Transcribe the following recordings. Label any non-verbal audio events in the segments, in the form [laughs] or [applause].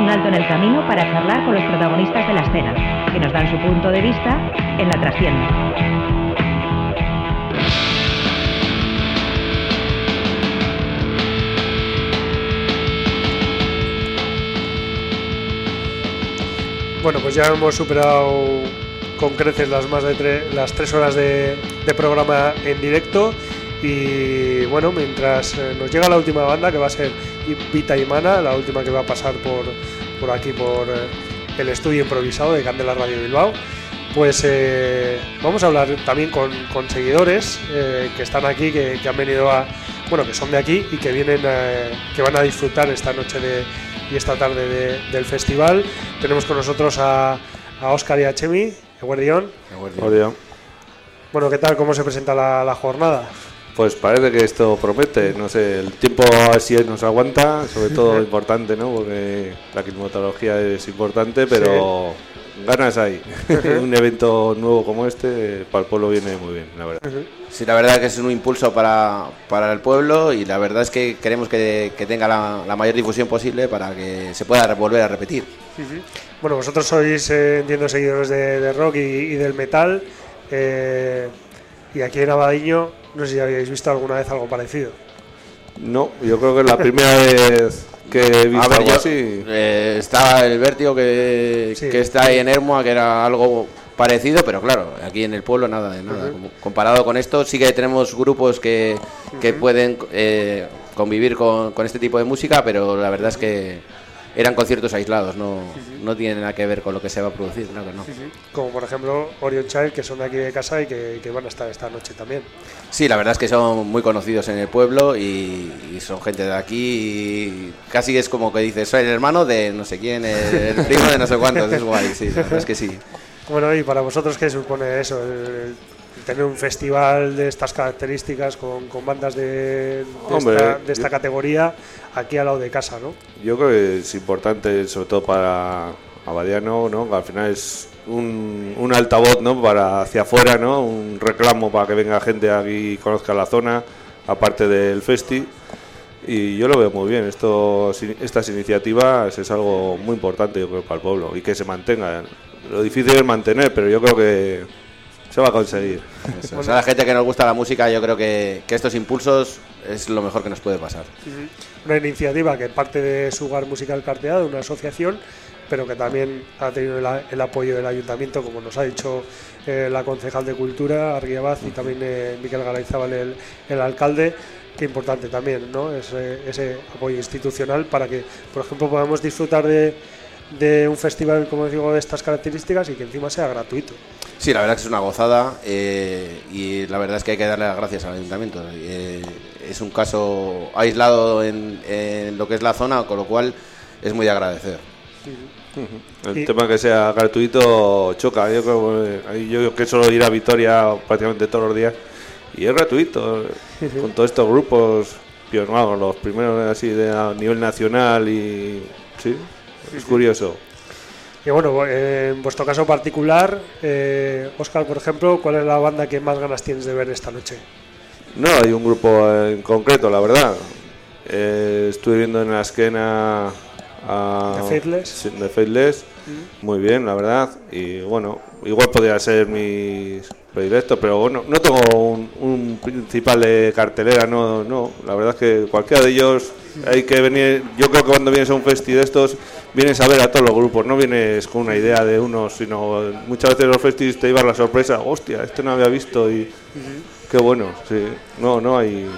un alto en el camino para charlar con los protagonistas de la escena, que nos dan su punto de vista en la trascienda. Bueno, pues ya hemos superado con creces las más de las tres horas de, programa en directo y bueno, mientras eh, nos llega la última banda que va a ser Vita y Mana, la última que va a pasar por, por aquí por eh, el estudio improvisado de Candela Radio Bilbao, pues eh, vamos a hablar también con, seguidores que están aquí, que, han venido a, bueno, que son de aquí y que vienen, que van a disfrutar esta noche de y esta tarde del festival. Tenemos con nosotros a, a Oscar y a Chemi, Eguardión. Bueno, ¿qué tal? ¿Cómo se presenta la, jornada? Pues parece que esto promete, no sé, el tiempo así nos aguanta, sobre todo [laughs] importante, ¿no? Porque la climatología es importante, pero ganas hay. [laughs] [laughs] un evento nuevo como este para el pueblo viene muy bien, la verdad. Sí, la verdad es que es un impulso para, para el pueblo y la verdad es que queremos que, que tenga la, mayor difusión posible para que se pueda volver a repetir. Bueno, vosotros sois, eh, entiendo, seguidores de, rock y, del metal. Eh, y aquí en Abadiño, no sé si habéis visto alguna vez algo parecido. No, yo creo que es la primera [laughs] vez que he visto algo así. Eh, estaba el vértigo que, que está ahí en Hermoa, que era algo parecido, pero claro, aquí en el pueblo nada de nada. Comparado con esto, sí que tenemos grupos que, que pueden eh, convivir con, con, este tipo de música, pero la verdad es que eran conciertos aislados, no, no tienen nada que ver con lo que se va a producir, claro no. Como por ejemplo Orion Child, que son de aquí de casa y que, van a estar esta noche también. Sí, la verdad es que son muy conocidos en el pueblo y, son gente de aquí y casi es como que dices, soy el hermano de no sé quién, el, primo de no sé cuántos, es guay, sí, la verdad es que sí. [laughs] Bueno, y para vosotros, ¿qué supone eso? Tener un festival de estas características con, bandas de, de, esta, categoría aquí al lado de casa, ¿no? Yo creo que es importante, sobre todo para Abadiano, ¿no? que al final es un, un, altavoz ¿no? para hacia afuera, ¿no? un reclamo para que venga gente aquí y conozca la zona, aparte del festi. Y yo lo veo muy bien. Esto, estas iniciativas es algo muy importante, yo creo, para el pueblo y que se mantenga. Lo difícil es mantener, pero yo creo que se va a conseguir. O sea, la gente que nos gusta la música, yo creo que, estos impulsos es lo mejor que nos puede pasar. Una iniciativa que parte de Sugar Musical Carteado, una asociación, pero que también ha tenido el, apoyo del ayuntamiento, como nos ha dicho eh, la concejal de Cultura, Arguiabaz, y también eh, Miquel Garayzábal, el, el alcalde que importante también, ¿no? Ese, ese apoyo institucional para que, por ejemplo, podamos disfrutar de, de un festival, como digo, de estas características y que encima sea gratuito. Sí, la verdad que es una gozada eh, y la verdad es que hay que darle las gracias al ayuntamiento. Eh, es un caso aislado en, lo que es la zona, con lo cual es muy de agradecer. El tema que sea gratuito choca. Yo creo yo que solo ir a Vitoria prácticamente todos los días y es gratuito con todos estos grupos pioneros, los primeros así de a nivel nacional y sí, es curioso. Y bueno, en vuestro caso particular, eh, Oscar, por ejemplo, ¿cuál es la banda que más ganas tienes de ver esta noche? No, hay un grupo en concreto, la verdad. Eh, estuve viendo en la esquena a The Faithless. Mm. Muy bien, la verdad. Y bueno, igual podría ser mis predilectos, pero bueno, no tengo un, principal de cartelera, no, no. La verdad es que cualquiera de ellos hay que venir. Yo creo que cuando vienes a un festi de estos, vienes a ver a todos los grupos, no vienes con una idea de unos, sino muchas veces los festis te iban la sorpresa, hostia, este no había visto y qué bueno, sí. No, no hay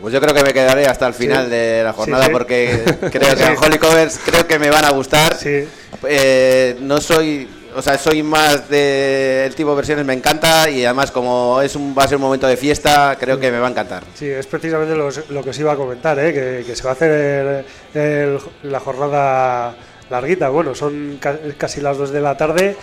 pues yo creo que me quedaré hasta el final de la jornada porque creo que [laughs] Holy Covers creo que me van a gustar. Eh, no soy, o sea, soy más del tipo de versiones, me encanta y además como es un, va a ser un momento de fiesta, creo que me va a encantar. Sí, es precisamente lo, que os iba a comentar, ¿eh? que, se va a hacer la jornada larguita. Bueno, son casi las 2 de la tarde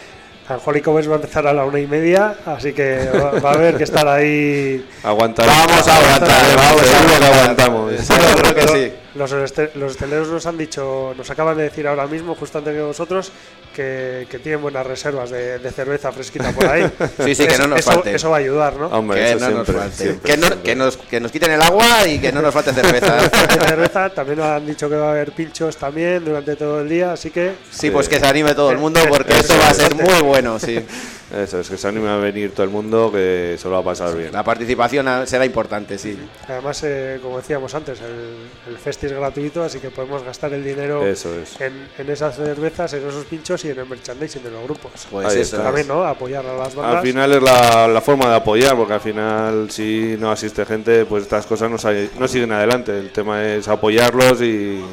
Angélico va a empezar a la una y media, así que va, a haber que estar ahí. [laughs] Aguantar. Vamos a aguantar, vamos a que aguantamos. creo que sí. Los, los hosteleros nos han dicho, nos acaban de decir ahora mismo, justo antes que vosotros, que, que tienen buenas reservas de, de, cerveza fresquita por ahí. [laughs] sí, sí, que no nos eso, falte. Eso va a ayudar, ¿no? Hombre, que eso no siempre, nos falte. siempre, que, no, siempre. que, nos, que nos quiten el agua y que no nos falte cerveza. [laughs] cerveza, también nos han dicho que va a haber pinchos también durante todo el día, así que... Sí, pues que se anime todo el mundo porque Eso esto va a ser muy bueno, sí. [laughs] Eso es, que se anime a venir todo el mundo, que se lo va a pasar bien. La participación será importante, sí. Además, eh, como decíamos antes, el, el festi es gratuito, así que podemos gastar el dinero Eso es. en, en esas cervezas, en esos pinchos y en el merchandising de los grupos. Pues Ahí eso. También, ¿no? Apoyar a las bandas. Al final es la, la forma de apoyar, porque al final si no asiste gente, pues estas cosas no, siguen adelante. El tema es apoyarlos y...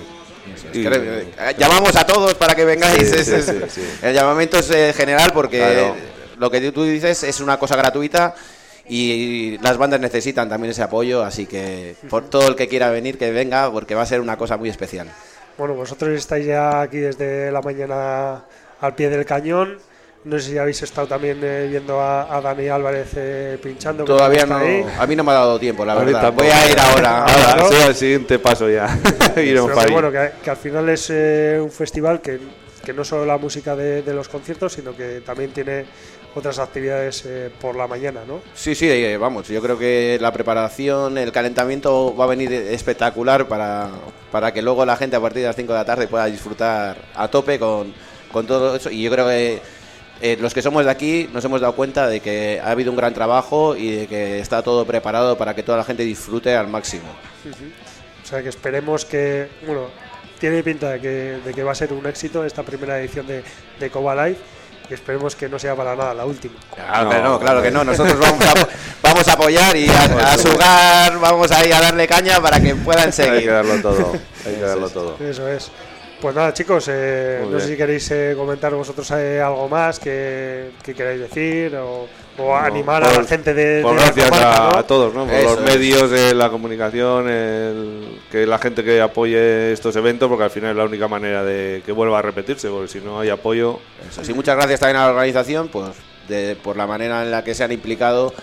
re- eh, Llamamos a todos para que vengáis. Sí, sí, sí, [laughs] sí. El llamamiento es eh, general porque Claro. Lo que tú dices es una cosa gratuita y las bandas necesitan también ese apoyo, así que por todo el que quiera venir, que venga, porque va a ser una cosa muy especial. Bueno, vosotros estáis ya aquí desde la mañana al pie del cañón. No sé si habéis estado también eh, viendo a, a Dani Álvarez eh, pinchando. Todavía no, ahí. a mí no me ha dado tiempo, la verdad. Voy a ir ahora. Ah, [laughs] Ahora, ¿no? sí, al siguiente paso ya. [laughs] [laughs] Iremos Pero para bueno, que, que al final es eh, un festival que, que no solo la música de, de los conciertos, sino que también tiene otras actividades eh, por la mañana, ¿no? Sí, sí, eh, vamos, yo creo que la preparación, el calentamiento va a venir espectacular para, para que luego la gente a partir de las 5 de la tarde pueda disfrutar a tope con, con todo eso. Y yo creo que eh, los que somos de aquí nos hemos dado cuenta de que ha habido un gran trabajo y de que está todo preparado para que toda la gente disfrute al máximo. O sea que esperemos que, bueno, tiene pinta de que, de que va a ser un éxito esta primera edición de, de Coba Live esperemos que no sea para nada la última. Claro, No, que no, claro que no. no. Nosotros vamos a, [laughs] vamos a apoyar y a, a sugar, vamos a ir a darle caña para que puedan Hay que seguir. darlo todo. Hay que [laughs] darlo todo. Eso es. Pues nada, chicos, eh, no sé si queréis eh, comentar vosotros eh, algo más que, que queráis decir o, o animar a por- la gente de, por de la gracias comarca, a, ¿no? a todos, ¿no? Por Eso los es. medios, eh, la comunicación, el- que la gente que apoye estos eventos, porque al final es la única manera de que vuelva a repetirse, porque si no hay apoyo, Eso sí, muchas gracias también a la organización pues, de- por la manera en la que se han implicado,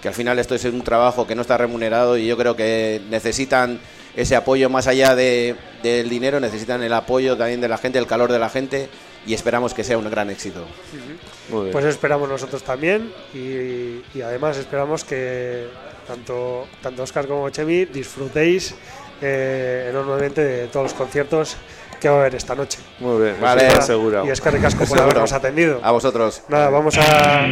que al final esto es un trabajo que no está remunerado y yo creo que necesitan ese apoyo más allá de- del dinero, necesitan el apoyo también de la gente, el calor de la gente y esperamos que sea un gran éxito. muy bien. Pues esperamos nosotros también y, y además esperamos que tanto, tanto Oscar como Chemi disfrutéis eh, enormemente de todos los conciertos que va a haber esta noche. muy bien, Vale. asegurado. Y es que ricasco por Seguro. habernos atendido. A vosotros. Nada, vamos a,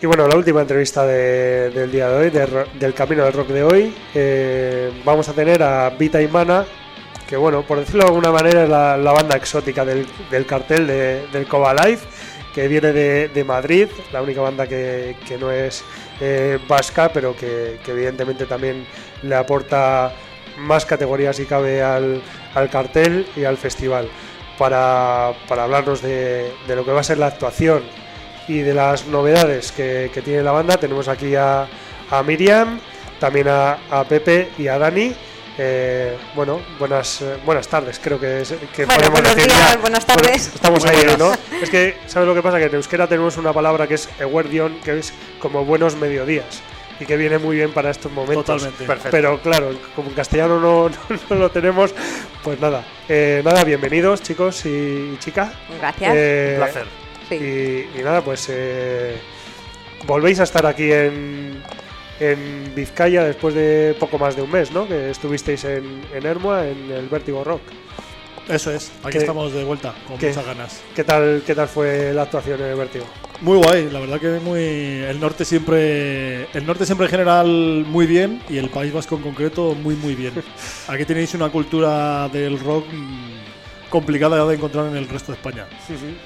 Y bueno, la última entrevista del día de hoy, del Camino del Rock de hoy, eh, vamos a tener a Vita y Mana, que bueno, por decirlo de alguna manera es la, banda exótica del, cartel del Cova Life, que viene de, Madrid, la única banda que, no es eh, vasca, pero que, evidentemente también le aporta más categorías si cabe al, cartel y al festival, para, hablarnos de lo que va a ser la actuación y de las novedades que, tiene la banda tenemos aquí a, Miriam, también a, Pepe y a Dani. Eh, bueno, buenas eh, buenas tardes, creo que, podemos buenos decir días, buenas tardes. estamos ahí, ¿no? Es que, ¿sabes lo que pasa? Que en euskera tenemos una palabra que es eguerdion, que es como buenos mediodías y que viene muy bien para estos momentos. Totalmente. Perfecto. Pero claro, como en castellano no, [laughs] no, lo tenemos, pues nada. Eh, nada, bienvenidos chicos y chicas. Gracias. Un placer. Y, nada, pues eh, volvéis a estar aquí en, en Vizcaya después de poco más de un mes, ¿no? Que estuvisteis en, en Hermoa, en el Vértigo Rock. Eso es, aquí estamos de vuelta, con muchas ganas. ¿qué tal, ¿Qué tal fue la actuación en el Vértigo? Muy guay, la verdad que muy. El norte siempre. El norte siempre en general muy bien y el País Vasco en concreto muy, muy bien. [laughs] Aquí tenéis una cultura del rock mm, complicada de encontrar en el resto de España. Sí, sí.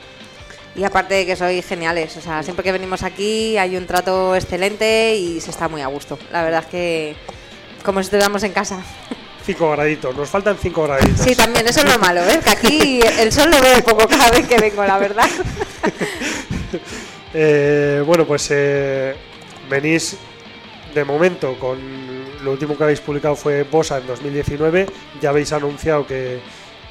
Y aparte de que sois geniales, o sea, siempre que venimos aquí hay un trato excelente y se está muy a gusto. La verdad es que como si estuviéramos en casa. [laughs] Cinco graditos, nos faltan cinco graditos. Sí, también, eso es lo malo, ¿eh? Que aquí el sol lo veo poco cada vez que vengo, la verdad. [laughs] Eh, bueno, pues eh, venís de momento con lo último que habéis publicado fue Bosa en 2019. Ya habéis anunciado que,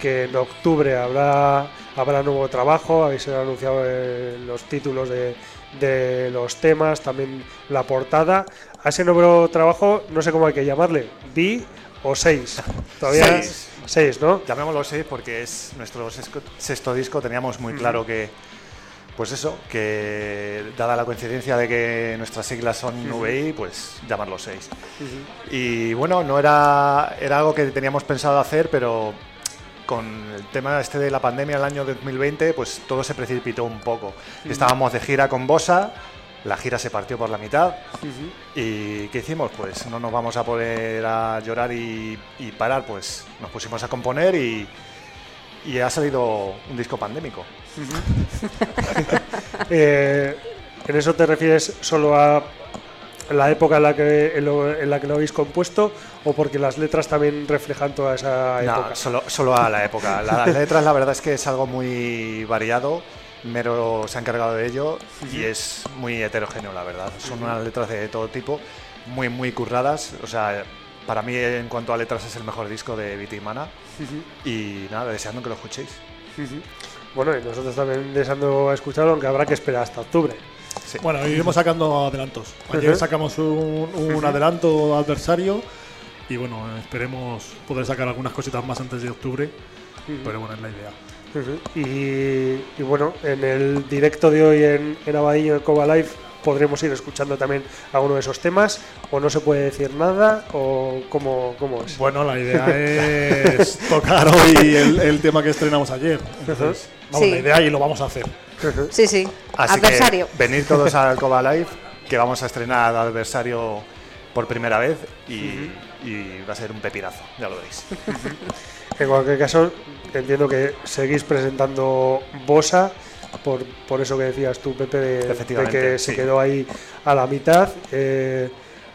que en octubre habrá habrá nuevo trabajo, habéis anunciado eh, los títulos de, los temas, también la portada. A ese nuevo trabajo, no sé cómo hay que llamarle, ¿B o 6? [laughs] Todavía 6, ¿no? Llamémoslo 6 porque es nuestro sexto disco, teníamos muy claro que pues eso, que dada la coincidencia de que nuestras siglas son VI, pues llamarlo 6. Y bueno, no era, era algo que teníamos pensado hacer, pero con el tema este de la pandemia el año 2020, pues todo se precipitó un poco. Estábamos de gira con Bosa, la gira se partió por la mitad. ¿Y qué hicimos? Pues no nos vamos a poder a llorar y, parar, pues nos pusimos a componer y, ha salido un disco pandémico. [laughs] Eh, ¿En eso te refieres solo a la época en la que, en, la que lo habéis compuesto o porque las letras también reflejan toda esa época? No, solo, solo a la época. Las letras la verdad es que es algo muy variado. Mero se ha encargado de ello y es muy heterogéneo, la verdad. Son unas letras de todo tipo, muy, muy curradas. O sea, para mí en cuanto a letras es el mejor disco de Viti Mana. Y nada, deseando que lo escuchéis. Bueno, y nosotros también deseando escucharlo, aunque habrá que esperar hasta octubre. Bueno, iremos sacando adelantos. Ayer sacamos un, adelanto adversario y bueno, esperemos poder sacar algunas cositas más antes de octubre, pero bueno, es la idea. y, bueno, en el directo de hoy en, en Abadillo de Coba Live podremos ir escuchando también alguno de esos temas o no se puede decir nada o cómo, cómo es. Bueno, la idea [laughs] es tocar hoy el, tema que estrenamos ayer. Entonces, vamos, la idea y lo vamos a hacer. Sí, sí. adversario. venid todos al Coba Live, que vamos a estrenar al adversario por primera vez y, va a ser un pepinazo, ya lo veréis. [laughs] en cualquier caso, entiendo que seguís presentando Bosa. Por, por eso que decías tú, Pepe, de, que se quedó ahí a la mitad. Eh,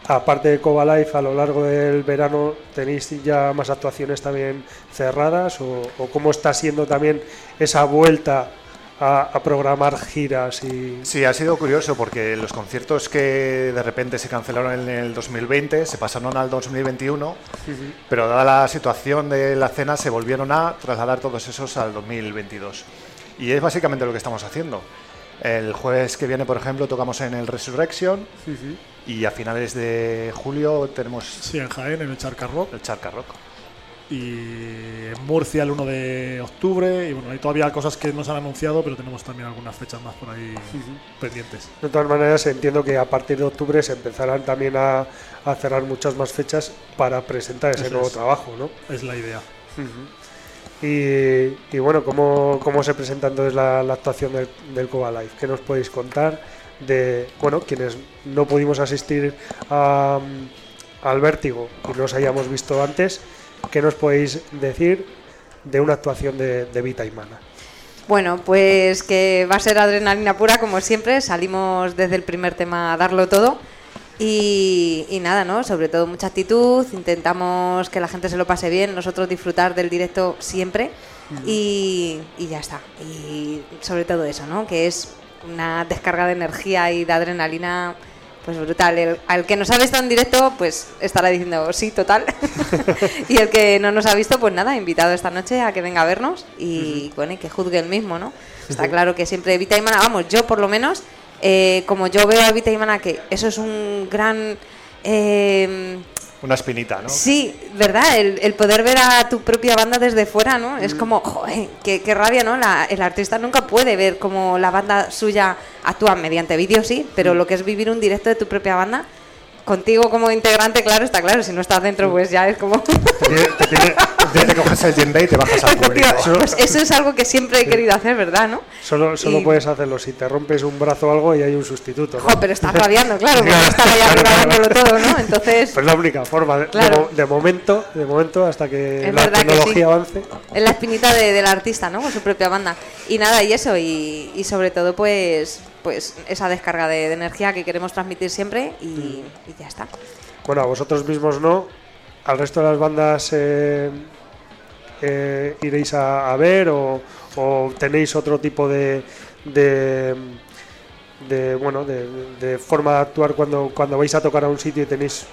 aparte de Coba Life, a lo largo del verano, ¿tenéis ya más actuaciones también cerradas? ¿O, o cómo está siendo también esa vuelta a, programar giras y... Sí, ha sido curioso porque los conciertos que de repente se cancelaron en el 2020 se pasaron al 2021, pero dada la situación de la cena se volvieron a trasladar todos esos al 2022. Y es básicamente lo que estamos haciendo. El jueves que viene, por ejemplo, tocamos en el Resurrection y a finales de julio tenemos... Sí, en Jaén, en el Charca Rock. El Charca Rock. Y en Murcia el 1 de octubre y bueno, hay todavía cosas que no se han anunciado, pero tenemos también algunas fechas más por ahí pendientes. De todas maneras, entiendo que a partir de octubre se empezarán también a, cerrar muchas más fechas para presentar ese nuevo trabajo, ¿no? Es la idea. y, bueno, ¿cómo, ¿cómo, se presenta entonces la, actuación del, del Coba Live? ¿Qué nos podéis contar de, bueno, quienes no pudimos asistir al vértigo y los hayamos visto antes? ¿Qué nos podéis decir de una actuación de, Vita y Mana? Bueno, pues que va a ser adrenalina pura como siempre. Salimos desde el primer tema a darlo todo. Y, nada, ¿no? Sobre todo mucha actitud, intentamos que la gente se lo pase bien, nosotros disfrutar del directo siempre y, y, ya está. Y sobre todo eso, ¿no? Que es una descarga de energía y de adrenalina pues brutal. al que nos ha visto en directo, pues estará diciendo sí, total. [laughs] [laughs] y el que no nos ha visto, pues nada, invitado esta noche a que venga a vernos y bueno, y que juzgue el mismo, ¿no? Está claro que siempre Vita y Mana, vamos, yo por lo menos, eh, como yo veo a Vita y Mana, que eso es un gran... Eh, una espinita, ¿no? Sí, ¿verdad? El, poder ver a tu propia banda desde fuera, ¿no? Es mm. como, joder, qué, rabia, ¿no? el artista nunca puede ver como la banda suya actúa mediante vídeo, sí, pero mm. lo que es vivir un directo de tu propia banda contigo como integrante, claro, está claro. Si no estás dentro, pues ya es como. Te, coges el Genda y te bajas al [laughs] público. Pues eso es algo que siempre he querido hacer, ¿verdad? ¿no? Solo, solo puedes hacerlo si te rompes un brazo o algo y hay un sustituto. ¿no? pero estás rabiando, claro, [laughs] porque estaba ya grabándolo todo, ¿no? Entonces. Pues la única forma, de, momento, de momento, hasta que la tecnología avance. Es la espinita del artista, ¿no? Con su propia banda. Y nada, y eso, y, y sobre todo, pues pues esa descarga de, energía que queremos transmitir siempre y, ya está. Bueno, a vosotros mismos no, al resto de las bandas eh, eh, iréis a, ver o, tenéis otro tipo de, de, bueno de, forma de actuar cuando, cuando vais a tocar a un sitio y tenéis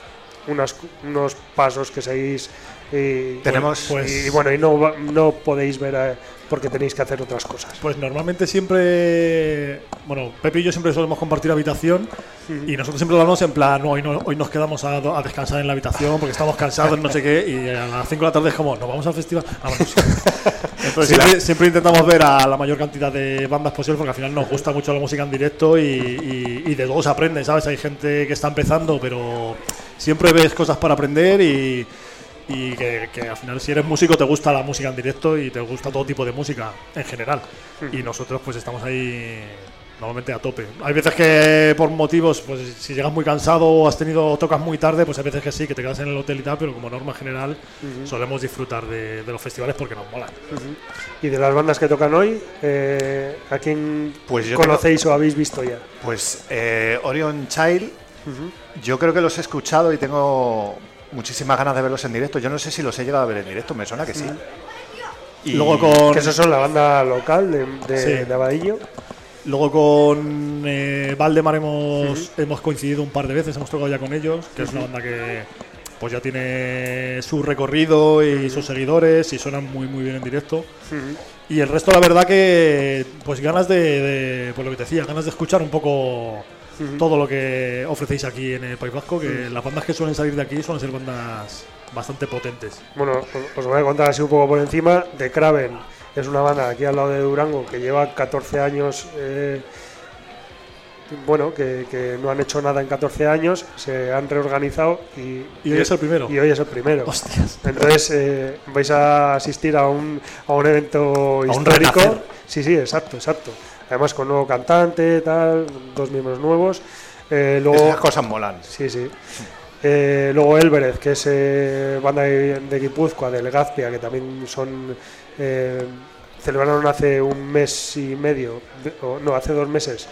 unas, unos pasos que seguís y, Tenemos, y, bueno y no, no podéis ver a, porque tenéis que hacer otras cosas. Pues normalmente siempre, bueno, Pepe y yo siempre solemos compartir habitación y nosotros siempre hablamos en plan, no, hoy, no, hoy nos quedamos a, descansar en la habitación porque estamos cansados, no sé qué, y a las 5 de la tarde es como, nos vamos al festival. [laughs] Entonces siempre, intentamos ver a la mayor cantidad de bandas posible porque al final nos gusta mucho la música en directo y, y de todo se aprende, ¿sabes? Hay gente que está empezando, pero siempre ves cosas para aprender y y que, al final si eres músico te gusta la música en directo y te gusta todo tipo de música en general. Y nosotros pues estamos ahí normalmente a tope. Hay veces que por motivos, pues si llegas muy cansado o has tenido tocas muy tarde, pues hay veces que sí, que te quedas en el hotel y tal, pero como norma general solemos disfrutar de, los festivales porque nos molan. ¿Y de las bandas que tocan hoy, eh, a quién pues conocéis o habéis visto ya? Pues eh, Orion Child, yo creo que los he escuchado y tengo muchísimas ganas de verlos en directo. Yo no sé si los he llegado a ver en directo, me suena que sí. Y luego con. Que esos son la banda local de, de, Abadillo. Luego con eh, Valdemar hemos, hemos coincidido un par de veces, hemos tocado ya con ellos, que es una banda que pues ya tiene su recorrido y sus seguidores y suenan muy muy bien en directo. Y el resto la verdad que pues ganas de, de, pues lo que te decía, ganas de escuchar un poco todo lo que ofrecéis aquí en el País Vasco, que las bandas que suelen salir de aquí suelen ser bandas bastante potentes. Bueno, os voy a contar así un poco por encima. De Kraven es una banda aquí al lado de Durango que lleva 14 años. Eh, bueno, que, no han hecho nada en 14 años, se han reorganizado y, hoy es el primero. Y hoy es el primero. Entonces eh, vais a asistir a un, a un evento histórico. sí, sí, exacto, exacto además con nuevo cantante, tal, dos miembros nuevos. Eh, luego, Esas cosas molan. Sí, sí. Eh, luego Elberez, que es eh, banda de, de, Guipúzcoa, de Legazpia, que también son. Eh, celebraron hace un mes y medio, no, hace dos meses,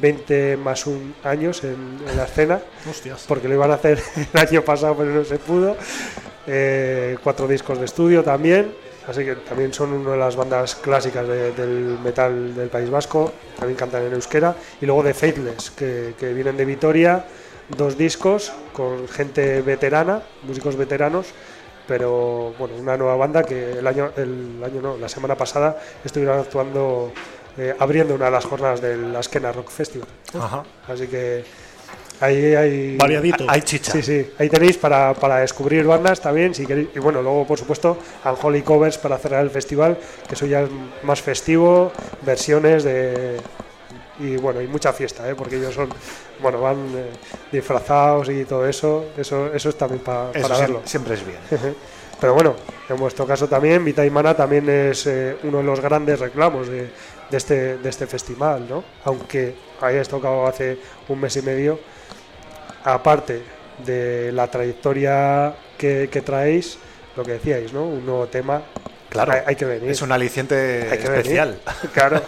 20 más un años en, la escena. Hostias. Porque lo iban a hacer [laughs] el año pasado, pero no se pudo. cuatro discos de estudio también. Así que también son una de las bandas clásicas del metal del País Vasco, también cantan en euskera. Y luego de Faithless, que, vienen de Vitoria, dos discos con gente veterana, músicos veteranos, pero bueno, una nueva banda que el año, el año no, la semana pasada estuvieron actuando, eh, abriendo una de las jornadas del Askena Rock Festival. Así que Ahí hay. Variadito. Hay chicha. Sí, sí. Ahí tenéis para, para descubrir bandas también, si queréis. Y bueno, luego, por supuesto, Unholy Covers para cerrar el festival, que eso ya es más festivo, versiones de. Y bueno, y mucha fiesta, ¿eh? porque ellos son. Bueno, van eh, disfrazados y todo eso. Eso, eso es también pa- Eso para verlo. siempre es bien. [laughs] Pero bueno, en vuestro caso también, Vita y Mana también es eh, uno de los grandes reclamos de, de este, de este festival, ¿no? Aunque hayáis tocado hace un mes y medio, aparte de la trayectoria que, que traéis, lo que decíais, ¿no? Un nuevo tema. Claro, hay, hay que venir. Es un aliciente Hay que especial. venir. Claro.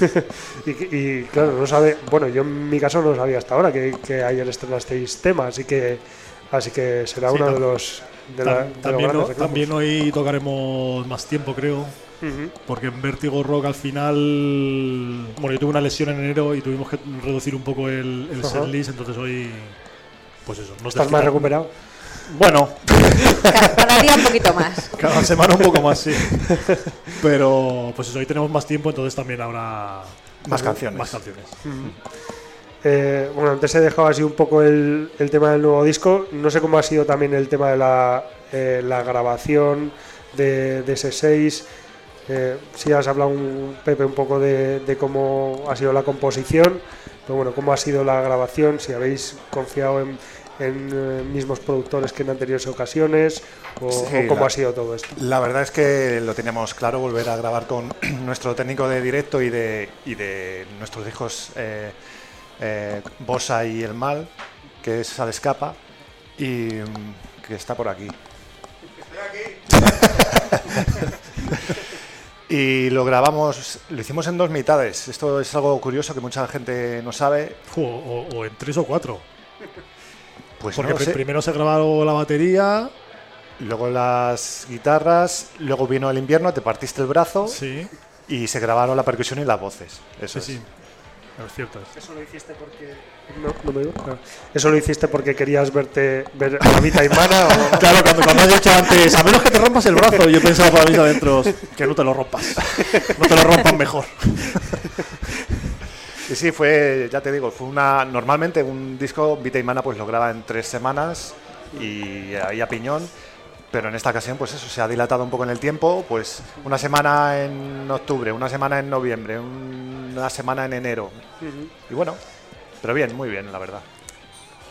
[laughs] y, y, claro, no sabe. Bueno, yo en mi caso no sabía hasta ahora que, que ayer estrenasteis temas, así que así que será Sí, uno de los de, la- de también hoy tocaremos más tiempo, creo. Porque en Vértigo Rock al final. Bueno, yo tuve una lesión en enero y tuvimos que reducir un poco el, el Ajá. setlist, entonces hoy. Pues eso. nos ¿Estás más recuperado? Bueno, Cada, cada día un poquito más. [laughs] cada semana un poco más, sí. Pero pues eso, hoy tenemos más tiempo, entonces también habrá Más canciones. más canciones. Eh, bueno, antes he dejado así un poco el, el tema del nuevo disco. No sé cómo ha sido también el tema de la, eh, la grabación de, de ese 6. Eh, sí has hablado, un, Pepe, un poco de, de cómo ha sido la composición. Pero bueno, cómo ha sido la grabación, si habéis confiado en, en, eh, mismos productores que en anteriores ocasiones, o, Sí, o cómo la- ha sido todo esto. La verdad es que lo teníamos claro, volver a grabar con [clears throat] nuestro técnico de directo y de, y de nuestros hijos eh, eh, Bosa y El Mal, que es Al Escapa, y mm, que está por aquí. [laughs] y lo grabamos, lo hicimos en dos mitades. Esto es algo curioso que mucha gente no sabe. O, o en tres o cuatro. Pues Porque no sé. primero se grabó la batería. Luego las guitarras, luego vino el invierno, te partiste el brazo Sí, y se grabaron la percusión y las voces. Eso sí, es. sí. No, es cierto. es. Eso lo hiciste porque. No, no me digo. Claro. ¿Eso lo hiciste porque querías verte ver a Vita y Mana? o- [laughs] Claro, cuando, cuando has dicho antes, a menos que te rompas el brazo, yo pensaba para mí adentro que no te lo rompas. No te lo rompas mejor. Y sí, fue, ya te digo, fue una. Normalmente un disco Vita y Mana pues lo graba en tres semanas y ahí a piñón. Pero en esta ocasión, pues eso, se ha dilatado un poco en el tiempo, pues una semana en octubre, una semana en noviembre, una semana en enero. Y bueno, pero bien, muy bien, la verdad.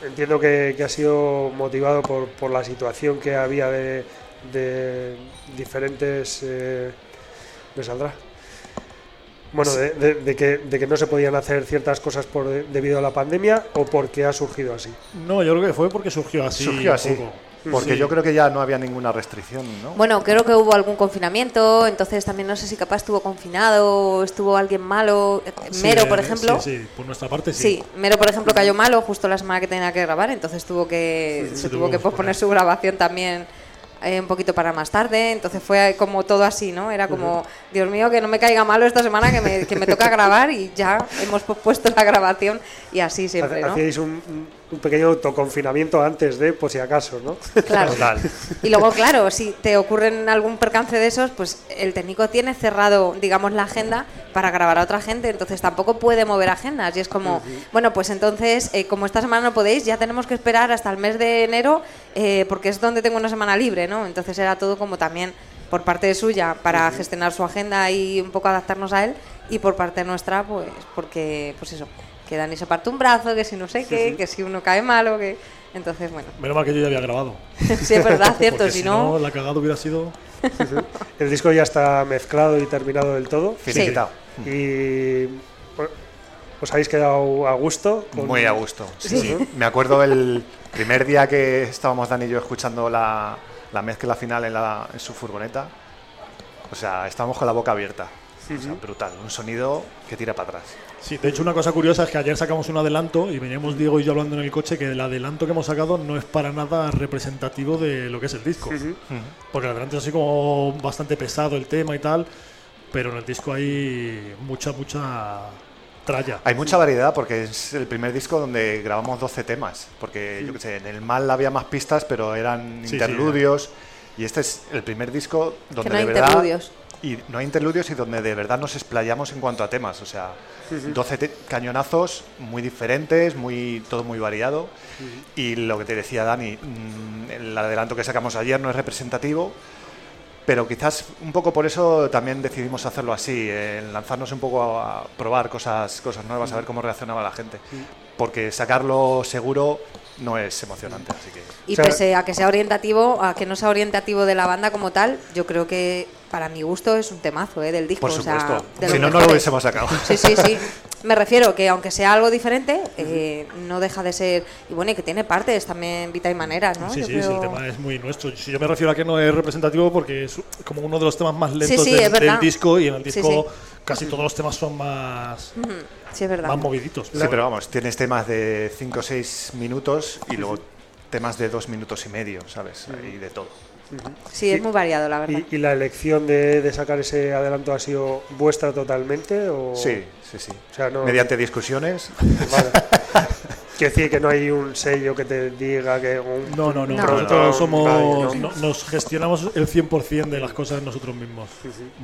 Entiendo que, que ha sido motivado por, por la situación que había de, de diferentes. eh, ¿Me saldrá? Bueno, de, de- de que, de que no se podían hacer ciertas cosas por, debido a la pandemia o porque ha surgido así. No, yo creo que fue porque surgió así. Surgió un así. poco. Porque Sí. yo creo que ya no había ninguna restricción, ¿no? Bueno, creo que hubo algún confinamiento, entonces también no sé si capaz estuvo confinado, estuvo alguien malo. Eh, Sí, Mero, por eh, ejemplo. Sí, sí, por nuestra parte sí. Sí, Mero, por ejemplo, cayó malo justo la semana que tenía que grabar, entonces tuvo que, Sí, se se tuvo que posponer su grabación también eh, un poquito para más tarde, entonces fue como todo así, ¿no? Era como, Dios mío, que no me caiga malo esta semana, que me, que me toca grabar y ya hemos pospuesto la grabación y así siempre, ¿no? Hacíais un, un pequeño autoconfinamiento antes de, por si acaso, ¿no? Claro. Total. Y luego, claro, si te ocurren algún percance de esos, pues el técnico tiene cerrado, digamos, la agenda para grabar a otra gente, entonces tampoco puede mover agendas. Y es como, bueno, pues entonces, eh, como esta semana no podéis, ya tenemos que esperar hasta el mes de enero, eh, porque es donde tengo una semana libre, ¿no? Entonces era todo como también por parte suya para gestionar su agenda y un poco adaptarnos a él, y por parte nuestra, pues porque, pues eso, que Dani se parte un brazo, que si no sé qué, que si uno cae malo, que... Entonces, bueno, Menos mal que yo ya había grabado. [laughs] sí es verdad, [laughs] cierto, si no... la cagada hubiera sido. El disco ya está mezclado y terminado del todo. Finiquitado. Y bueno, os habéis quedado a gusto. con- Muy a gusto. Sí, Sí. sí. Me acuerdo el primer día que estábamos Dani y yo escuchando la, la mezcla final en, la- en su furgoneta. O sea, estábamos con la boca abierta. O sea, brutal. Un sonido que tira para atrás. Sí, de hecho, una cosa curiosa es que ayer sacamos un adelanto y veníamos Diego y yo hablando en el coche que el adelanto que hemos sacado no es para nada representativo de lo que es el disco. Porque el adelanto es así como bastante pesado el tema y tal, pero en el disco hay mucha, mucha tralla. Hay mucha variedad porque es el primer disco donde grabamos 12 temas. Porque yo qué sé, en el mal había más pistas, pero eran Sí, sí, interludios. Y este es el primer disco donde Que no hay de verdad interludios. Y no hay interludios y donde de verdad nos explayamos en cuanto a temas. O sea, 12 cañonazos muy diferentes, muy todo muy variado. Y lo que te decía Dani, mm, el adelanto que sacamos ayer no es representativo, pero quizás un poco por eso también decidimos hacerlo así, lanzarnos un poco a, probar cosas, cosas nuevas, a ver cómo reaccionaba la gente. Porque sacarlo seguro no es emocionante. Así que... Y pese a que sea orientativo, a que no sea orientativo de la banda como tal, yo creo que para mi gusto es un temazo ¿eh? del disco. Por supuesto. si no, no lo hubiésemos sacado. Sí, sí, sí. [laughs] Me refiero que aunque sea algo diferente, eh, no deja de ser. Y bueno, y que tiene partes también, vida y maneras, ¿no? Sí, sí, sí, el tema es muy nuestro. Si yo me refiero a que no es representativo porque es como uno de los temas más lentos del, disco y en el disco casi todos los temas son más. Sí, es verdad. Más moviditos. Sí, pero vamos, tienes temas de 5 o 6 minutos y luego temas de 2 minutos y medio, ¿sabes? Y de todo. Sí, es muy variado, la verdad. ¿Y, la elección de, sacar ese adelanto ha sido vuestra totalmente? O... Sí, sí, sí. Mediante discusiones. Vale. [laughs] Quiero decir que no hay un sello que te diga que. no, no, no. Nosotros somos. nos gestionamos el 100% de las cosas nosotros mismos.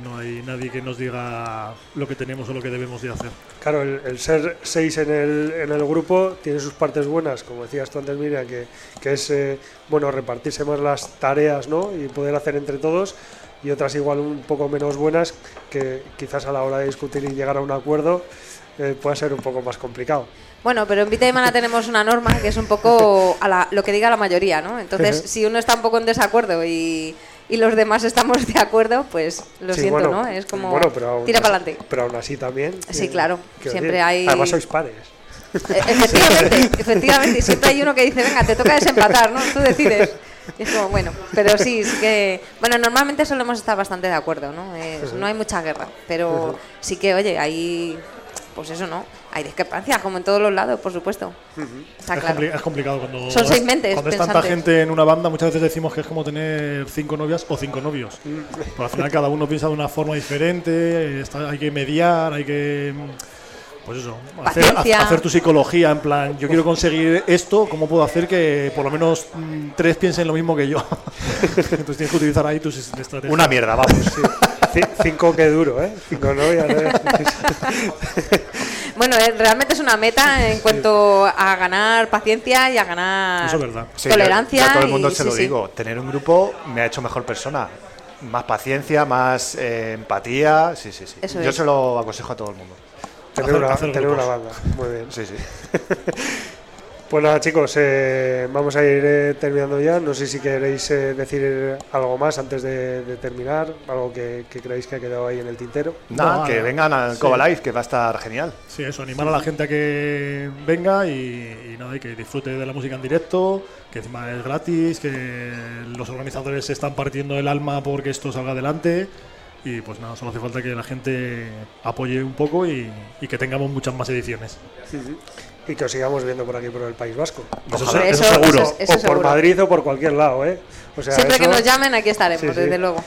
No hay nadie que nos diga lo que tenemos o lo que debemos de hacer. Claro, el, ser seis en el, en el grupo tiene sus partes buenas, como decías tú antes, Miriam, que, que es eh, bueno repartirse más las tareas ¿no? y poder hacer entre todos y otras igual un poco menos buenas que quizás a la hora de discutir y llegar a un acuerdo eh, pueda ser un poco más complicado. Bueno, pero en Vita y Mana tenemos una norma que es un poco a lo que diga la mayoría, ¿no? Entonces, si uno está un poco en desacuerdo y, los demás estamos de acuerdo, pues lo siento, ¿no? Es como tira para adelante. Pero aún así también. Sí, claro. Siempre hay. Además sois pares. E, efectivamente, efectivamente. Y siempre hay uno que dice, venga, te toca desempatar, ¿no? Tú decides. [laughs] es como, bueno, pero sí, sí que. Bueno, normalmente solemos estar bastante de acuerdo, ¿no? no hay mucha guerra, pero sí que, oye, hay pues eso no, hay discrepancias, como en todos los lados, por supuesto. es, complicado cuando, Son seis mentes cuando es tanta gente en una banda, muchas veces decimos que es como tener cinco novias o cinco novios. Pero al final cada uno piensa de una forma diferente, hay que mediar, hay que pues eso, hacer, tu psicología en plan, yo quiero conseguir esto, ¿cómo puedo hacer que por lo menos mm, tres piensen lo mismo que yo? [laughs] Entonces tienes que utilizar ahí tus estrategias. Una mierda, vamos. cinco que duro, ¿eh? Cinco novias. ¿eh? [laughs] bueno, eh, realmente es una meta en cuanto a ganar paciencia y a ganar tolerancia. a todo el mundo se lo digo, tener un grupo me ha hecho mejor persona. Más paciencia, más eh, empatía, sí, sí, sí. Yo se lo aconsejo a todo el mundo. Tener, una, tener una banda, muy bien. Sí, sí. [laughs] Pues nada, chicos, eh, vamos a ir eh, terminando ya. No sé si queréis eh, decir algo más antes de, terminar, algo que, creéis que ha quedado ahí en el tintero. Nada, que vengan al Coba Live, que va a estar genial. Sí, eso, animar a la gente a que venga y, nada, y que disfrute de la música en directo, que encima es gratis, que los organizadores se están partiendo el alma porque esto salga adelante. Y pues nada, solo hace falta que la gente apoye un poco y, que tengamos muchas más ediciones. Y que os sigamos viendo por aquí, por el País Vasco. Eso, seguro. o por Madrid o por cualquier lado, ¿eh? Siempre que nos llamen, aquí estaremos, desde luego.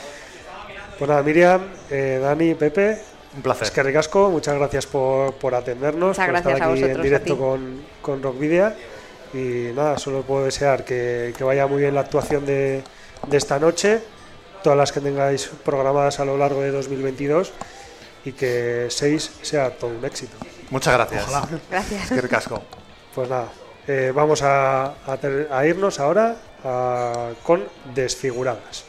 Pues nada, Miriam, eh, Dani, Pepe. Un placer. Es que ricasco, muchas gracias por, por atendernos, por estar aquí en directo con, con Rockvidia. Y nada, solo puedo desear que, que vaya muy bien la actuación de, de esta noche todas las que tengáis programadas a lo largo de 2022 y que 6 sea todo un éxito. Muchas gracias. Gracias. Qué casco. Pues nada, eh, vamos a, a, irnos ahora con Desfiguradas.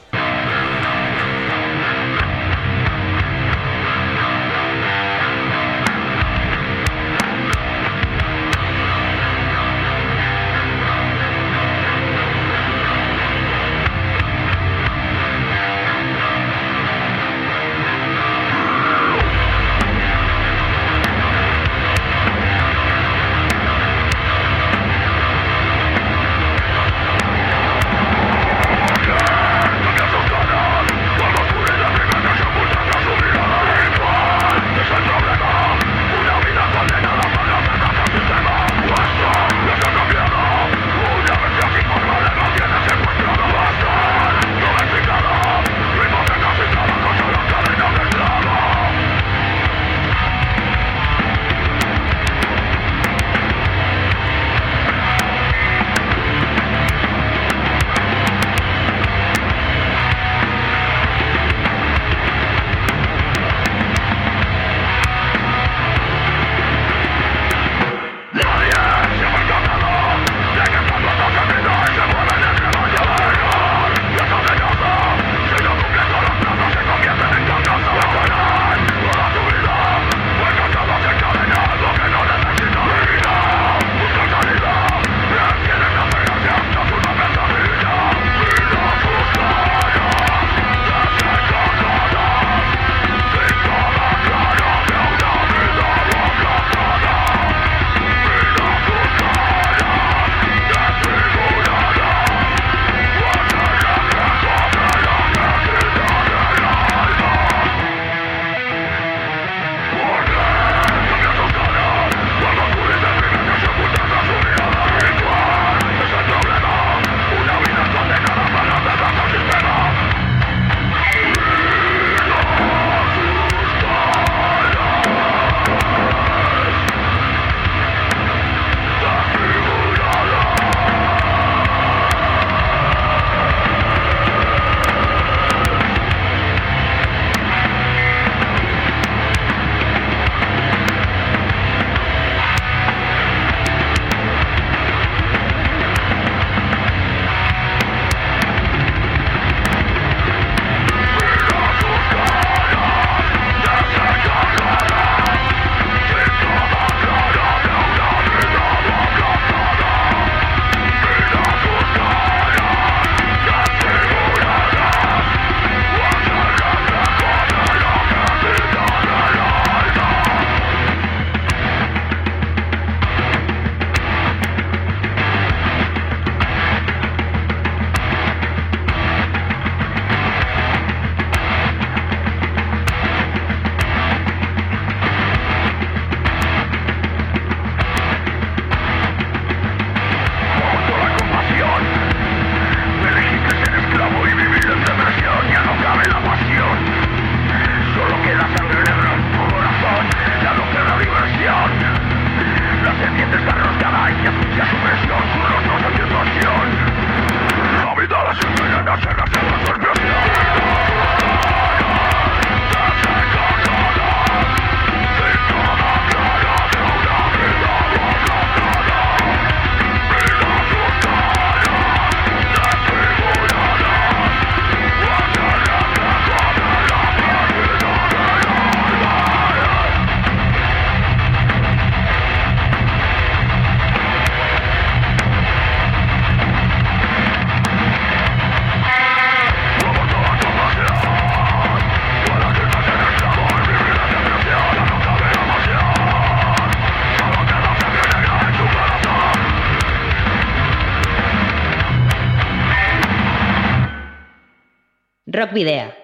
Rock Video,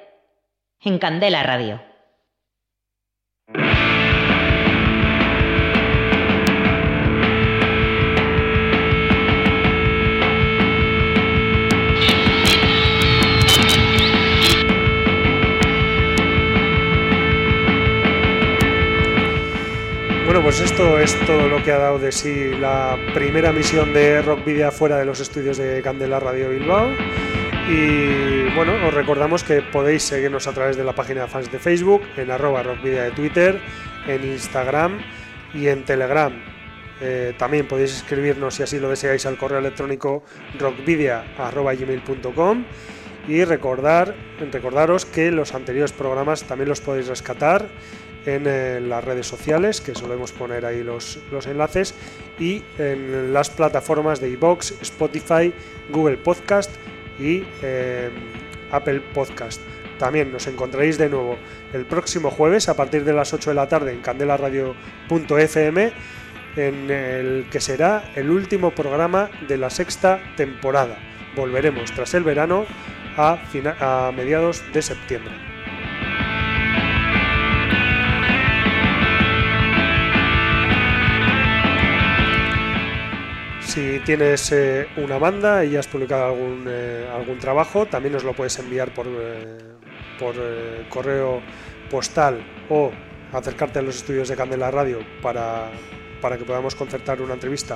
en Candela Radio. Bueno, pues esto es todo lo que ha dado de sí la primera misión de Rock Video fuera de los estudios de Candela Radio Bilbao. Y bueno, os recordamos que podéis seguirnos a través de la página de fans de Facebook, en arroba rockvidia de Twitter, en Instagram y en Telegram. Eh, también podéis escribirnos si así lo deseáis al correo electrónico rockvidia.gmail.com y recordar, recordaros que los anteriores programas también los podéis rescatar en eh, las redes sociales, que solemos poner ahí los, los enlaces, y en las plataformas de iBox, Spotify, Google Podcast y eh, Apple Podcast. También nos encontraréis de nuevo el próximo jueves a partir de las 8 de la tarde en candelaradio.fm, en el que será el último programa de la sexta temporada. Volveremos tras el verano a, a mediados de septiembre. Si tienes eh, una banda y has publicado algún, eh, algún trabajo, también nos lo puedes enviar por, eh, por correo postal o acercarte a los estudios de Candela Radio para, para que podamos concertar una entrevista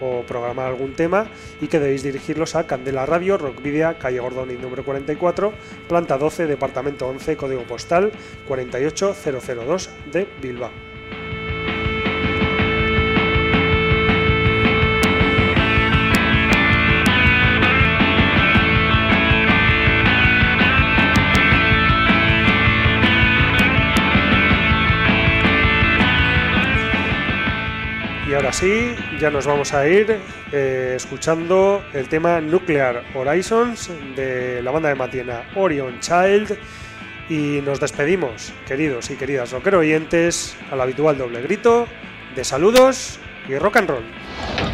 o programar algún tema y que debéis dirigirlos a Candela Radio, Rockvidia, calle Gordoni número 44, planta 12, departamento 11, código postal 48002 de Bilbao. Ahora sí, ya nos vamos a ir eh, escuchando el tema Nuclear Horizons de la banda de Matiena Orion Child. Y nos despedimos, queridos y queridas rocker oyentes, al habitual doble grito de saludos y rock and roll.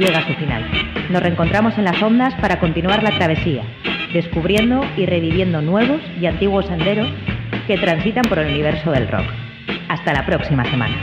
Llega a su final. Nos reencontramos en las ondas para continuar la travesía, descubriendo y reviviendo nuevos y antiguos senderos que transitan por el universo del rock. Hasta la próxima semana.